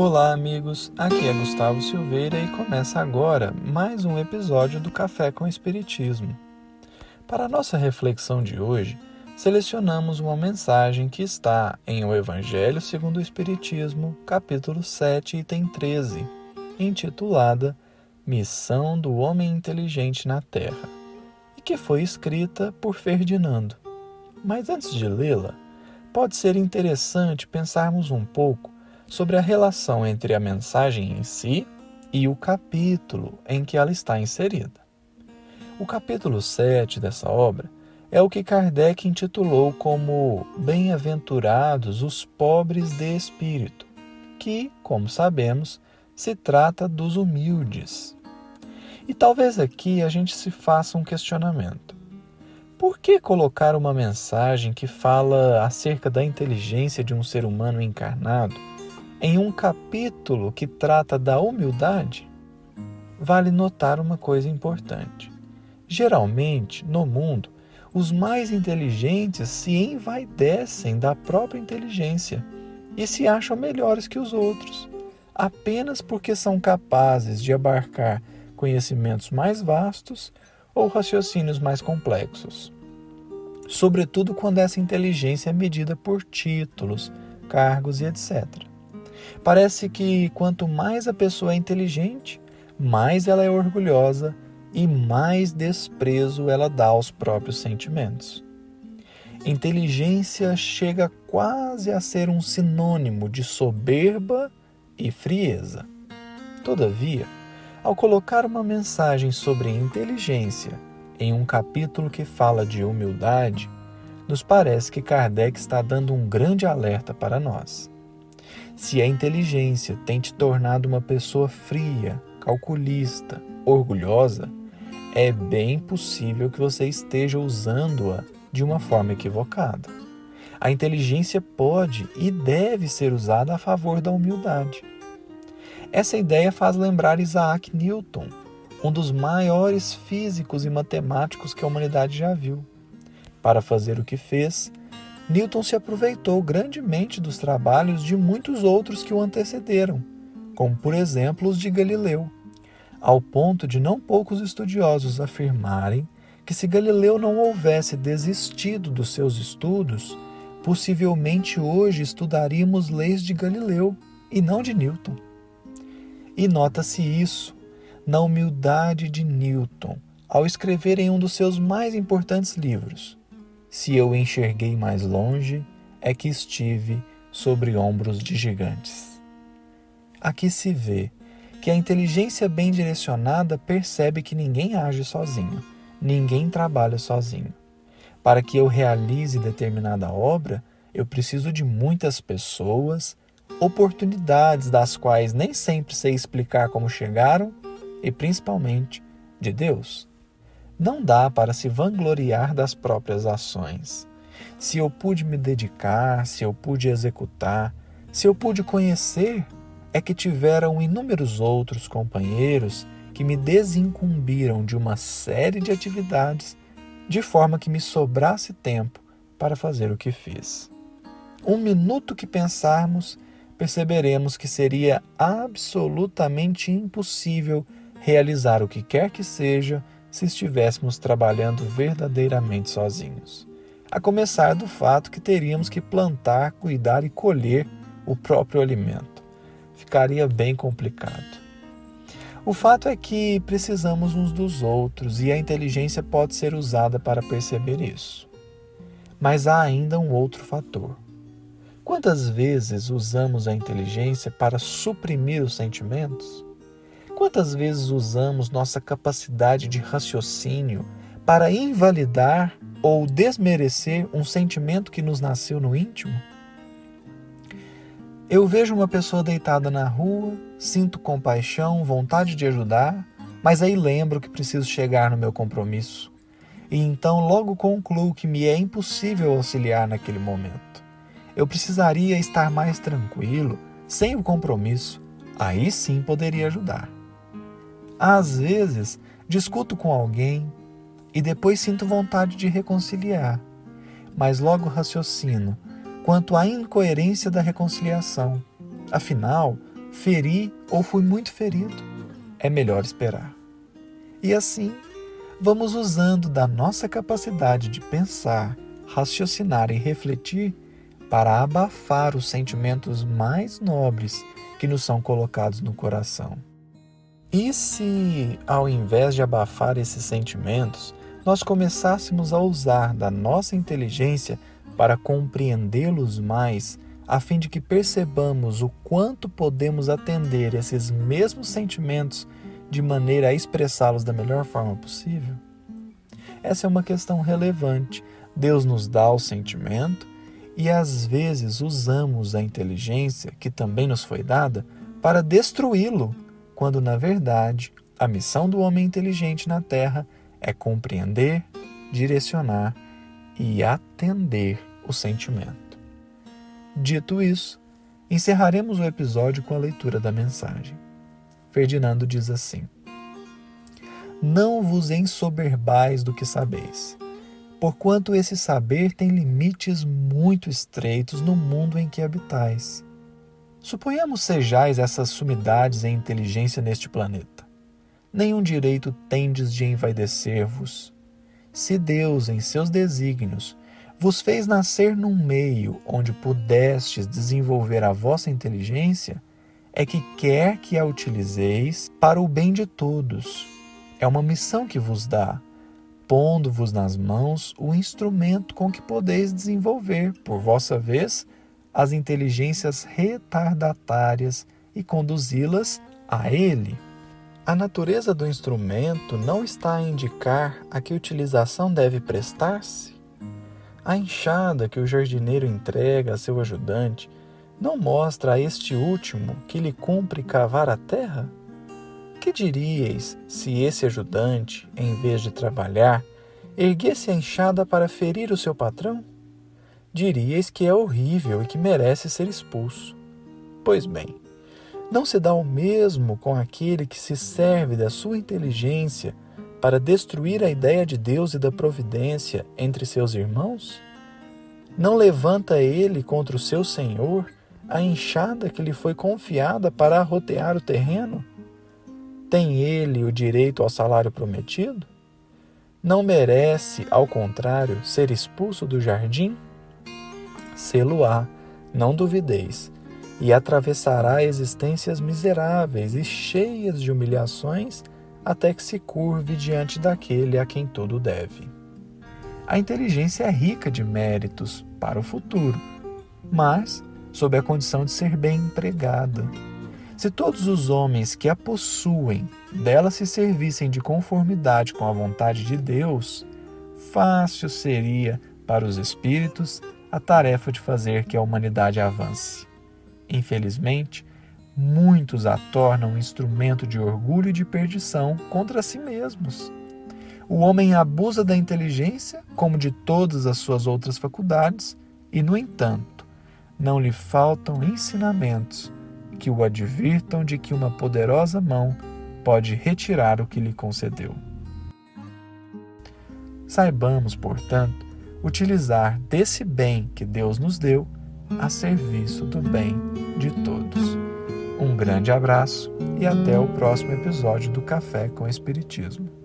Olá, amigos. Aqui é Gustavo Silveira e começa agora mais um episódio do Café com Espiritismo. Para a nossa reflexão de hoje, selecionamos uma mensagem que está em O Evangelho segundo o Espiritismo, capítulo 7, item 13, intitulada Missão do Homem Inteligente na Terra, e que foi escrita por Ferdinando. Mas antes de lê-la, pode ser interessante pensarmos um pouco sobre a relação entre a mensagem em si e o capítulo em que ela está inserida. O capítulo 7 dessa obra é o que Kardec intitulou como Bem-aventurados os pobres de espírito, que, como sabemos, se trata dos humildes. E talvez aqui a gente se faça um questionamento. Por que colocar uma mensagem que fala acerca da inteligência de um ser humano encarnado em um capítulo que trata da humildade, vale notar uma coisa importante. Geralmente, no mundo, os mais inteligentes se envaidecem da própria inteligência e se acham melhores que os outros, apenas porque são capazes de abarcar conhecimentos mais vastos ou raciocínios mais complexos. Sobretudo quando essa inteligência é medida por títulos, cargos e etc. Parece que quanto mais a pessoa é inteligente, mais ela é orgulhosa e mais desprezo ela dá aos próprios sentimentos. Inteligência chega quase a ser um sinônimo de soberba e frieza. Todavia, ao colocar uma mensagem sobre inteligência em um capítulo que fala de humildade, nos parece que Kardec está dando um grande alerta para nós. Se a inteligência tem te tornado uma pessoa fria, calculista, orgulhosa, é bem possível que você esteja usando-a de uma forma equivocada. A inteligência pode e deve ser usada a favor da humildade. Essa ideia faz lembrar Isaac Newton, um dos maiores físicos e matemáticos que a humanidade já viu. Para fazer o que fez, Newton se aproveitou grandemente dos trabalhos de muitos outros que o antecederam, como por exemplo os de Galileu, ao ponto de não poucos estudiosos afirmarem que se Galileu não houvesse desistido dos seus estudos, possivelmente hoje estudaríamos leis de Galileu e não de Newton. E nota-se isso na humildade de Newton ao escrever em um dos seus mais importantes livros, se eu enxerguei mais longe, é que estive sobre ombros de gigantes. Aqui se vê que a inteligência bem direcionada percebe que ninguém age sozinho, ninguém trabalha sozinho. Para que eu realize determinada obra, eu preciso de muitas pessoas, oportunidades das quais nem sempre sei explicar como chegaram e principalmente de Deus. Não dá para se vangloriar das próprias ações. Se eu pude me dedicar, se eu pude executar, se eu pude conhecer, é que tiveram inúmeros outros companheiros que me desincumbiram de uma série de atividades, de forma que me sobrasse tempo para fazer o que fiz. Um minuto que pensarmos, perceberemos que seria absolutamente impossível realizar o que quer que seja se estivéssemos trabalhando verdadeiramente sozinhos. A começar do fato que teríamos que plantar, cuidar e colher o próprio alimento. Ficaria bem complicado. O fato é que precisamos uns dos outros e a inteligência pode ser usada para perceber isso. Mas há ainda um outro fator. Quantas vezes usamos a inteligência para suprimir os sentimentos? Quantas vezes usamos nossa capacidade de raciocínio para invalidar ou desmerecer um sentimento que nos nasceu no íntimo? Eu vejo uma pessoa deitada na rua, sinto compaixão, vontade de ajudar, mas aí lembro que preciso chegar no meu compromisso. E então logo concluo que me é impossível auxiliar naquele momento. Eu precisaria estar mais tranquilo, sem o compromisso. Aí sim poderia ajudar. Às vezes, discuto com alguém e depois sinto vontade de reconciliar, mas logo raciocino quanto à incoerência da reconciliação. Afinal, feri ou fui muito ferido, é melhor esperar. E assim, vamos usando da nossa capacidade de pensar, raciocinar e refletir para abafar os sentimentos mais nobres que nos são colocados no coração. E se, ao invés de abafar esses sentimentos, nós começássemos a usar da nossa inteligência para compreendê-los mais, a fim de que percebamos o quanto podemos atender esses mesmos sentimentos de maneira a expressá-los da melhor forma possível? Essa é uma questão relevante. Deus nos dá o sentimento e às vezes usamos a inteligência que também nos foi dada para destruí-lo, quando na verdade a missão do homem inteligente na Terra é compreender, direcionar e atender o sentimento. Dito isso, encerraremos o episódio com a leitura da mensagem. Ferdinando diz assim: Não vos ensoberbais do que sabeis porquanto esse saber tem limites muito estreitos no mundo em que habitais. Suponhamos sejais essas sumidades em inteligência neste planeta. Nenhum direito tendes de envaidecer-vos. Se Deus, em seus desígnios, vos fez nascer num meio onde pudestes desenvolver a vossa inteligência, é que quer que a utilizeis para o bem de todos. É uma missão que vos dá, pondo-vos nas mãos o instrumento com que podeis desenvolver, por vossa vez, as inteligências retardatárias e conduzi-las a ele. A natureza do instrumento não está a indicar a que utilização deve prestar-se? A enxada que o jardineiro entrega a seu ajudante não mostra a este último que lhe cumpre cavar a terra? Que diríeis se esse ajudante, em vez de trabalhar, erguesse a enxada para ferir o seu patrão? Diríeis que é horrível e que merece ser expulso. Pois bem, não se dá o mesmo com aquele que se serve da sua inteligência para destruir a ideia de Deus e da providência entre seus irmãos? Não levanta ele contra o seu senhor a enxada que lhe foi confiada para arrotear o terreno? Tem ele o direito ao salário prometido? Não merece, ao contrário, ser expulso do jardim? Sê-lo-á, não duvideis, e atravessará existências miseráveis e cheias de humilhações até que se curve diante daquele a quem tudo deve. A inteligência é rica de méritos para o futuro, mas sob a condição de ser bem empregada. Se todos os homens que a possuem dela se servissem de conformidade com a vontade de Deus, fácil seria para os espíritos a tarefa de fazer que a humanidade avance. Infelizmente, muitos a tornam um instrumento de orgulho e de perdição contra si mesmos. O homem abusa da inteligência, como de todas as suas outras faculdades, e, no entanto, não lhe faltam ensinamentos que o advirtam de que uma poderosa mão pode retirar o que lhe concedeu. Saibamos, portanto, utilizar desse bem que Deus nos deu a serviço do bem de todos. Um grande abraço e até o próximo episódio do Café com Espiritismo.